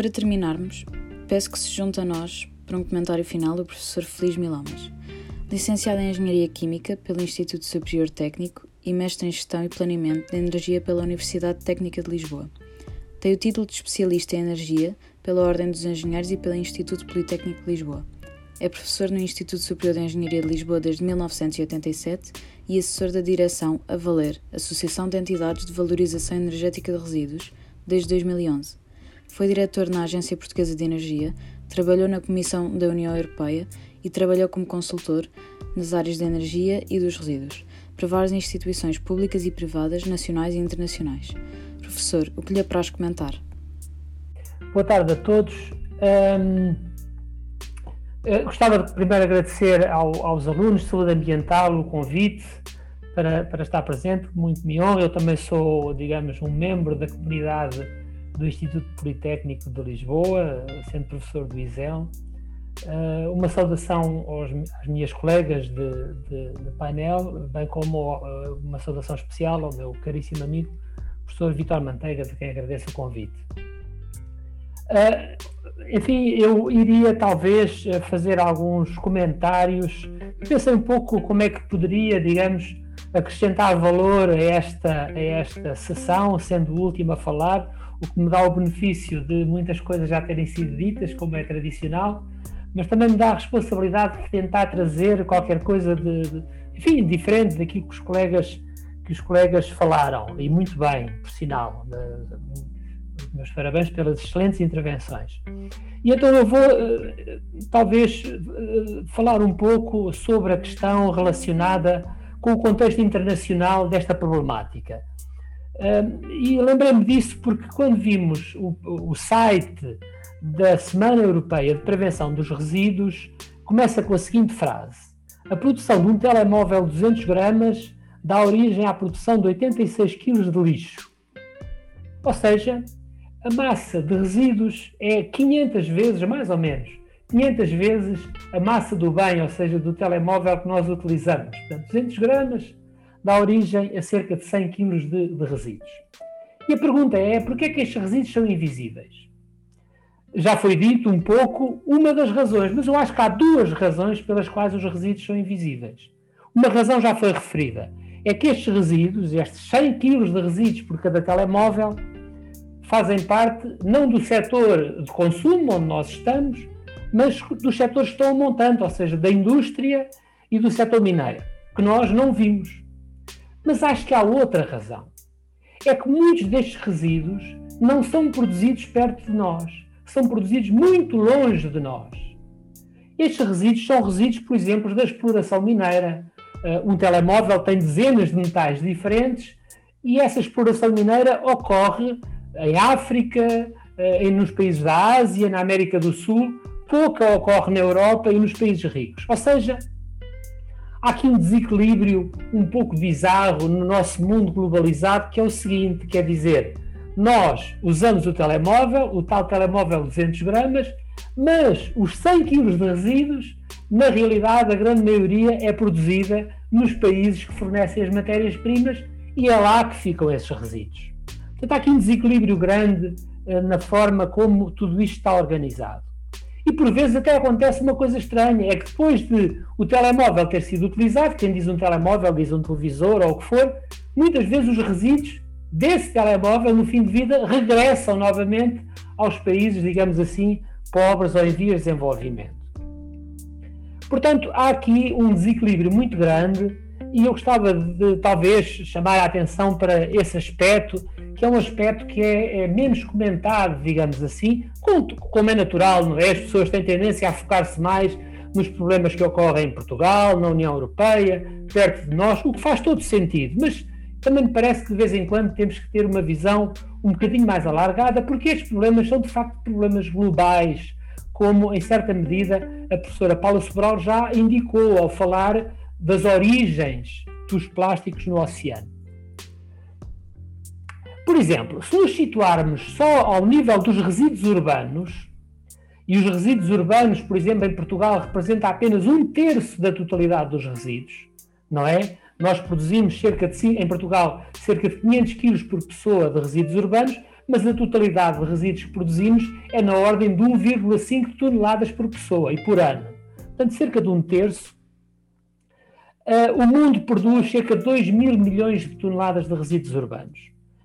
Para terminarmos, peço que se junte a nós para um comentário final o professor Feliz Milamas, licenciado em Engenharia Química pelo Instituto Superior Técnico e mestre em Gestão e Planeamento de Energia pela Universidade Técnica de Lisboa. Tem o título de especialista em energia pela Ordem dos Engenheiros e pelo Instituto Politécnico de Lisboa. É professor no Instituto Superior de Engenharia de Lisboa desde 1987 e assessor da direção A Valer, Associação de Entidades de Valorização Energética de Resíduos, desde 2011. Foi diretor na Agência Portuguesa de Energia, trabalhou na Comissão da União Europeia e trabalhou como consultor nas áreas da energia e dos resíduos para várias instituições públicas e privadas, nacionais e internacionais. Professor, o que lhe apraz comentar? Boa tarde a todos. Um, eh, gostava de primeiro agradecer ao, aos alunos de saúde ambiental o convite para, para estar presente, muito me honra. Eu também sou, digamos, um membro da comunidade do Instituto Politécnico de Lisboa, sendo professor do ISEL. Uh, uma saudação aos, às minhas colegas de, de, de painel, bem como uh, uma saudação especial ao meu caríssimo amigo, professor Vitor Manteiga, de quem agradeço o convite. Uh, enfim, eu iria talvez fazer alguns comentários. Pensei um pouco como é que poderia, digamos, acrescentar valor a esta, a esta sessão, sendo o último a falar, o que me dá o benefício de muitas coisas já terem sido ditas, como é tradicional, mas também me dá a responsabilidade de tentar trazer qualquer coisa de, de enfim, diferente daquilo que os colegas que os colegas falaram, e muito bem, por sinal. Meus parabéns pelas excelentes intervenções. E então eu vou, eh, talvez, eh, falar um pouco sobre a questão relacionada com o contexto internacional desta problemática. E lembrei-me disso porque quando vimos o, o site da Semana Europeia de Prevenção dos Resíduos, começa com a seguinte frase: A produção de um telemóvel de 200 gramas dá origem à produção de 86 kg de lixo. Ou seja, a massa de resíduos é 500 vezes, mais ou menos, 500 vezes a massa do bem, ou seja, do telemóvel que nós utilizamos. Portanto, 200 gramas dá origem a cerca de 100 kg de, de resíduos. E a pergunta é, por que é que estes resíduos são invisíveis? Já foi dito um pouco uma das razões, mas eu acho que há duas razões pelas quais os resíduos são invisíveis. Uma razão já foi referida, é que estes resíduos, estes 100 kg de resíduos por cada telemóvel, fazem parte não do setor de consumo onde nós estamos, mas dos setores que estão montando, ou seja, da indústria e do setor mineiro, que nós não vimos. Mas acho que há outra razão. É que muitos destes resíduos não são produzidos perto de nós, são produzidos muito longe de nós. Estes resíduos são resíduos, por exemplo, da exploração mineira. Uh, um telemóvel tem dezenas de metais diferentes e essa exploração mineira ocorre em África, uh, nos países da Ásia, na América do Sul, pouca ocorre na Europa e nos países ricos. Ou seja, há aqui um desequilíbrio um pouco bizarro no nosso mundo globalizado, que é o seguinte: quer dizer, nós usamos o telemóvel, o tal telemóvel 200 gramas, mas os 100 quilos de resíduos, na realidade, a grande maioria é produzida nos países que fornecem as matérias-primas e é lá que ficam esses resíduos. Portanto, há aqui um desequilíbrio grande uh, na forma como tudo isto está organizado. E por vezes até acontece uma coisa estranha, é que depois de o telemóvel ter sido utilizado, quem diz um telemóvel diz um televisor ou o que for, muitas vezes os resíduos desse telemóvel no fim de vida regressam novamente aos países, digamos assim, pobres ou em vias de desenvolvimento. Portanto, há aqui um desequilíbrio muito grande e eu gostava de talvez chamar a atenção para esse aspecto, que é um aspecto que é, é menos comentado, digamos assim, como é natural, não é? As pessoas têm tendência a focar-se mais nos problemas que ocorrem em Portugal, na União Europeia, perto de nós, o que faz todo sentido, mas também me parece que de vez em quando temos que ter uma visão um bocadinho mais alargada, porque estes problemas são de facto problemas globais, como em certa medida a professora Paula Sobral já indicou ao falar das origens dos plásticos no oceano. Por exemplo, se nos situarmos só ao nível dos resíduos urbanos, e os resíduos urbanos, por exemplo, em Portugal, representam apenas um terço da totalidade dos resíduos, não é? Nós produzimos cerca de, em Portugal, cerca de 500 quilos por pessoa de resíduos urbanos, mas a totalidade de resíduos que produzimos é na ordem de 1,5 toneladas por pessoa e por ano. Portanto, cerca de um terço. Uh, o mundo produz cerca de 2 mil milhões de toneladas de resíduos urbanos.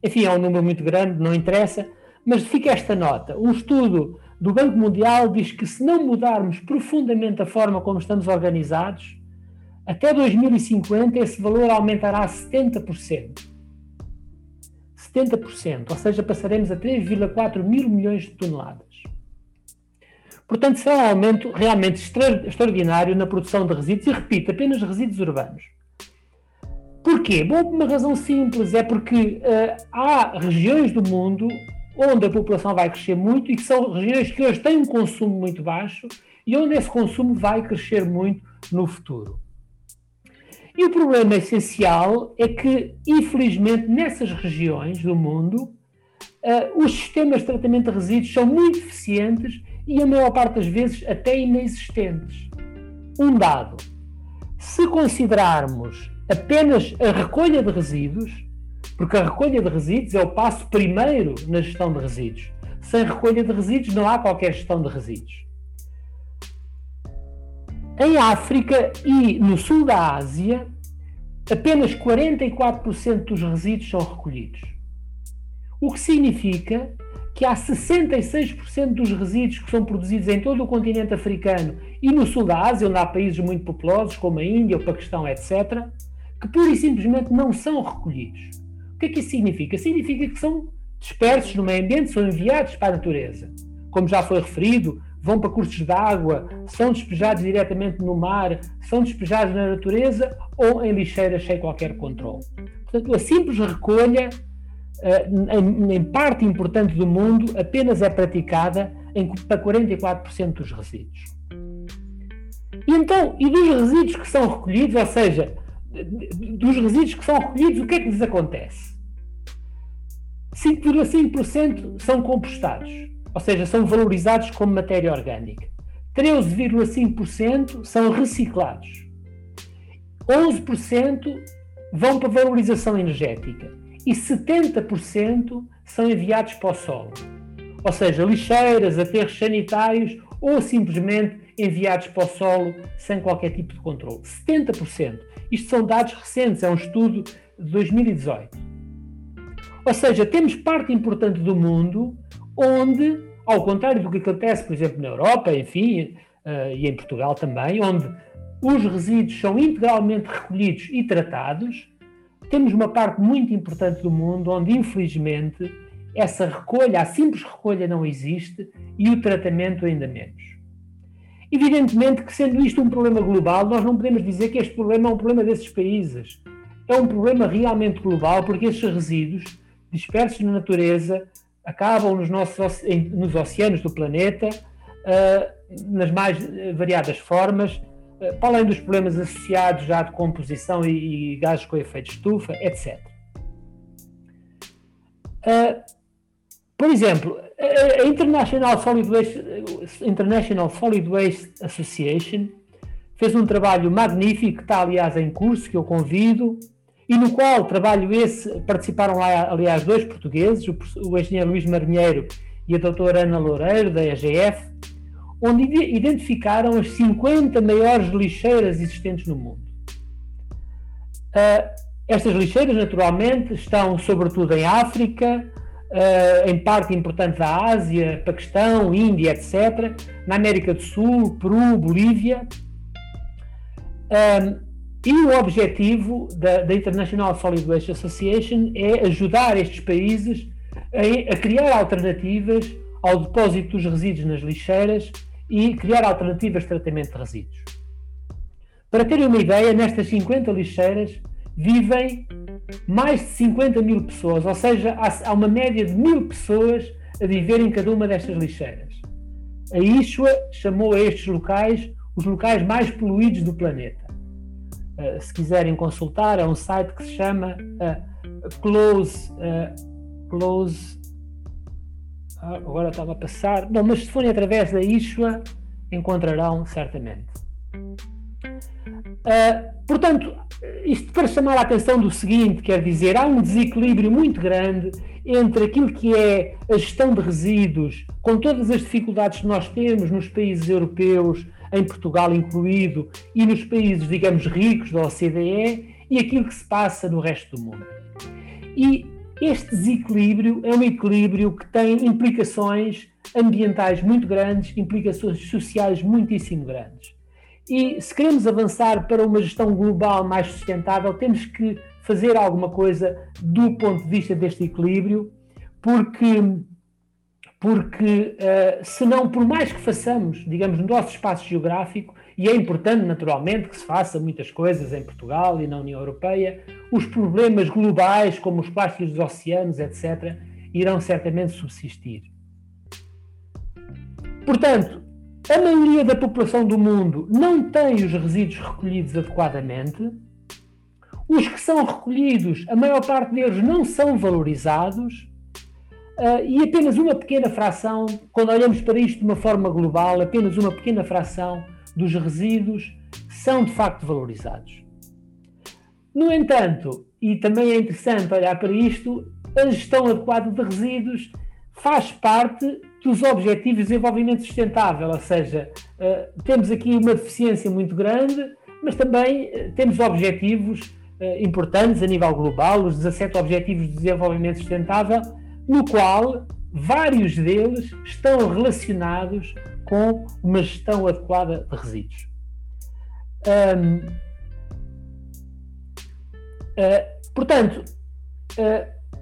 Enfim, é um número muito grande, não interessa, mas fica esta nota. Um estudo do Banco Mundial diz que se não mudarmos profundamente a forma como estamos organizados, até 2050 esse valor aumentará a 70%. 70%, ou seja, passaremos a 3,4 mil milhões de toneladas. Portanto, será um aumento realmente extraordinário na produção de resíduos, e repito, apenas resíduos urbanos. Porquê? Bom, por uma razão simples, é porque uh, há regiões do mundo onde a população vai crescer muito e que são regiões que hoje têm um consumo muito baixo e onde esse consumo vai crescer muito no futuro. E o problema essencial é que, infelizmente, nessas regiões do mundo, uh, os sistemas de tratamento de resíduos são muito eficientes e, a maior parte das vezes, até inexistentes. Um dado: se considerarmos apenas a recolha de resíduos, porque a recolha de resíduos é o passo primeiro na gestão de resíduos. Sem recolha de resíduos não há qualquer gestão de resíduos. Em África e no sul da Ásia, apenas 44% dos resíduos são recolhidos. O que significa que há 66% dos resíduos que são produzidos em todo o continente africano e no sul da Ásia, onde há países muito populosos, como a Índia, o Paquistão, etc., que pura e simplesmente não são recolhidos. O que é que isso significa? Significa que são dispersos no meio ambiente, são enviados para a natureza. Como já foi referido, vão para cursos de água, são despejados diretamente no mar, são despejados na natureza ou em lixeiras sem qualquer controle. Portanto, a simples recolha, em parte importante do mundo, apenas é praticada em, para 44% dos resíduos. E então, e dos resíduos que são recolhidos, ou seja, dos resíduos que são recolhidos, o que é que lhes acontece? 5,5% são compostados ou seja, são valorizados como matéria orgânica. 13,5% são reciclados. 11% vão para valorização energética e 70% são enviados para o solo. Ou seja, lixeiras, aterros sanitários ou simplesmente enviados para o solo sem qualquer tipo de controle. 70%. Isto são dados recentes, é um estudo de 2018. Ou seja, temos parte importante do mundo onde, ao contrário do que acontece, por exemplo, na Europa, enfim, uh, e em Portugal também, onde os resíduos são integralmente recolhidos e tratados, temos uma parte muito importante do mundo onde, infelizmente, essa recolha, a simples recolha não existe e o tratamento ainda menos. Evidentemente que, sendo isto um problema global, nós não podemos dizer que este problema é um problema desses países. É um problema realmente global, porque estes resíduos, dispersos na natureza, acabam nos, nossos, nos oceanos do planeta, uh, nas mais variadas formas, para além dos problemas associados já de composição e, e gases com efeito estufa, etc. Uh, ah, por exemplo, a International Solid, Waste, International Solid Waste Association fez um trabalho magnífico, que está aliás em curso, que eu convido, e no qual trabalho esse participaram lá, aliás, dois portugueses, o, o engenheiro Luís Marinheiro e a doutora Ana Loureiro, da EGF, onde identificaram as 50 maiores lixeiras existentes no mundo. Uh, estas lixeiras, naturalmente, estão sobretudo em África, uh, em parte importante da Ásia, Paquistão, Índia, etc., na América do Sul, Peru, Bolívia. Um, e o objetivo da, da, International Solid Waste Association é ajudar estes países a, a, criar alternativas ao depósito dos resíduos nas lixeiras e criar alternativas de tratamento de resíduos. Para terem uma ideia, nestas 50 lixeiras vivem mais de 50 mil pessoas, ou seja, há, há uma média de mil pessoas a viver em cada uma destas lixeiras. A ISHUA chamou a estes locais os locais mais poluídos do planeta. Eh, se quiserem consultar, é um site que se chama uh, Close. Uh, close agora estava a passar. Não, mas se forem através da Ishua, encontrarão certamente. portanto, isto para chamar a atenção do seguinte, quer dizer, há um desequilíbrio muito grande entre aquilo que é a gestão de resíduos, com todas as dificuldades que nós temos nos países europeus, em Portugal incluído, e nos países, digamos, ricos da OCDE, e aquilo que se passa no resto do mundo. E este desequilíbrio é um equilíbrio que tem implicações ambientais muito grandes, implicações sociais muitíssimo grandes. E se queremos avançar para uma gestão global mais sustentável, temos que fazer alguma coisa do ponto de vista deste equilíbrio, porque, porque uh, senão, por mais que façamos, digamos, no nosso espaço geográfico, e é importante, naturalmente, que se faça muitas coisas em Portugal e na União Europeia, os problemas globais, como os plásticos dos oceanos, etc., irão certamente subsistir. Portanto, a maioria da população do mundo não tem os resíduos recolhidos adequadamente. Os que são recolhidos, a maior parte deles não são valorizados. Uh, e apenas uma pequena fração, quando olhamos para isto de uma forma global, apenas uma pequena fração dos resíduos são de facto valorizados. No entanto, e também é interessante olhar para isto, a gestão adequada de resíduos faz parte dos Objetivos de Desenvolvimento Sustentável, ou seja, uh, temos aqui uma deficiência muito grande, mas também uh, temos objetivos uh, importantes a nível global, os 17 Objetivos de Desenvolvimento Sustentável, no qual vários deles estão relacionados com uma gestão adequada de resíduos. Um, portanto,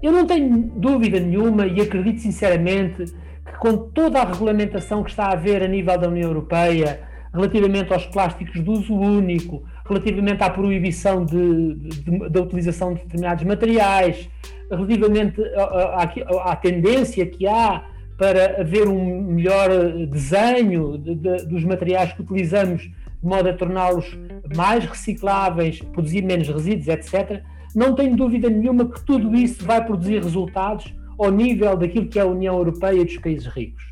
eu não tenho dúvida nenhuma e acredito sinceramente que com toda a regulamentação que está a haver a nível da União Europeia relativamente aos plásticos de uso único, relativamente à proibição de, de, da utilização de determinados materiais, relativamente à, à, à, tendência que há para haver um melhor desenho de, dos materiais que utilizamos de modo a torná-los mais recicláveis, produzir menos resíduos, etc não tenho dúvida nenhuma que tudo isso vai produzir resultados ao nível daquilo que é a União Europeia e dos países ricos.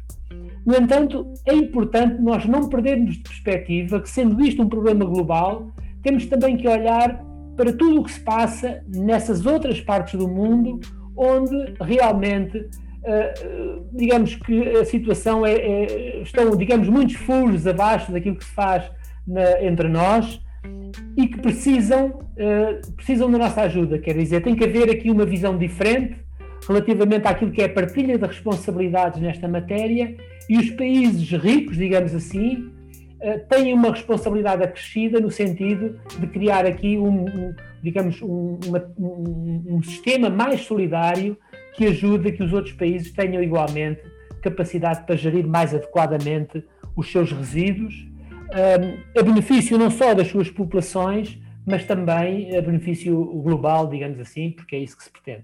No entanto, é importante nós não perdermos de perspectiva que, sendo isto um problema global, temos também que olhar para tudo o que se passa nessas outras partes do mundo onde realmente, eh, digamos que a situação é, é, estão, digamos, muitos furos abaixo daquilo que se faz na, entre nós e que precisam, uh, precisam da nossa ajuda. Quer dizer, tem que haver aqui uma visão diferente relativamente àquilo que é a partilha de responsabilidades nesta matéria e os países ricos, digamos assim, uh, têm uma responsabilidade acrescida no sentido de criar aqui um, um digamos, um, uma, um, um sistema mais solidário que ajude a que os outros países tenham igualmente capacidade para gerir mais adequadamente os seus resíduos a benefício não só das suas populações, mas também a benefício global, digamos assim, porque é isso que se pretende.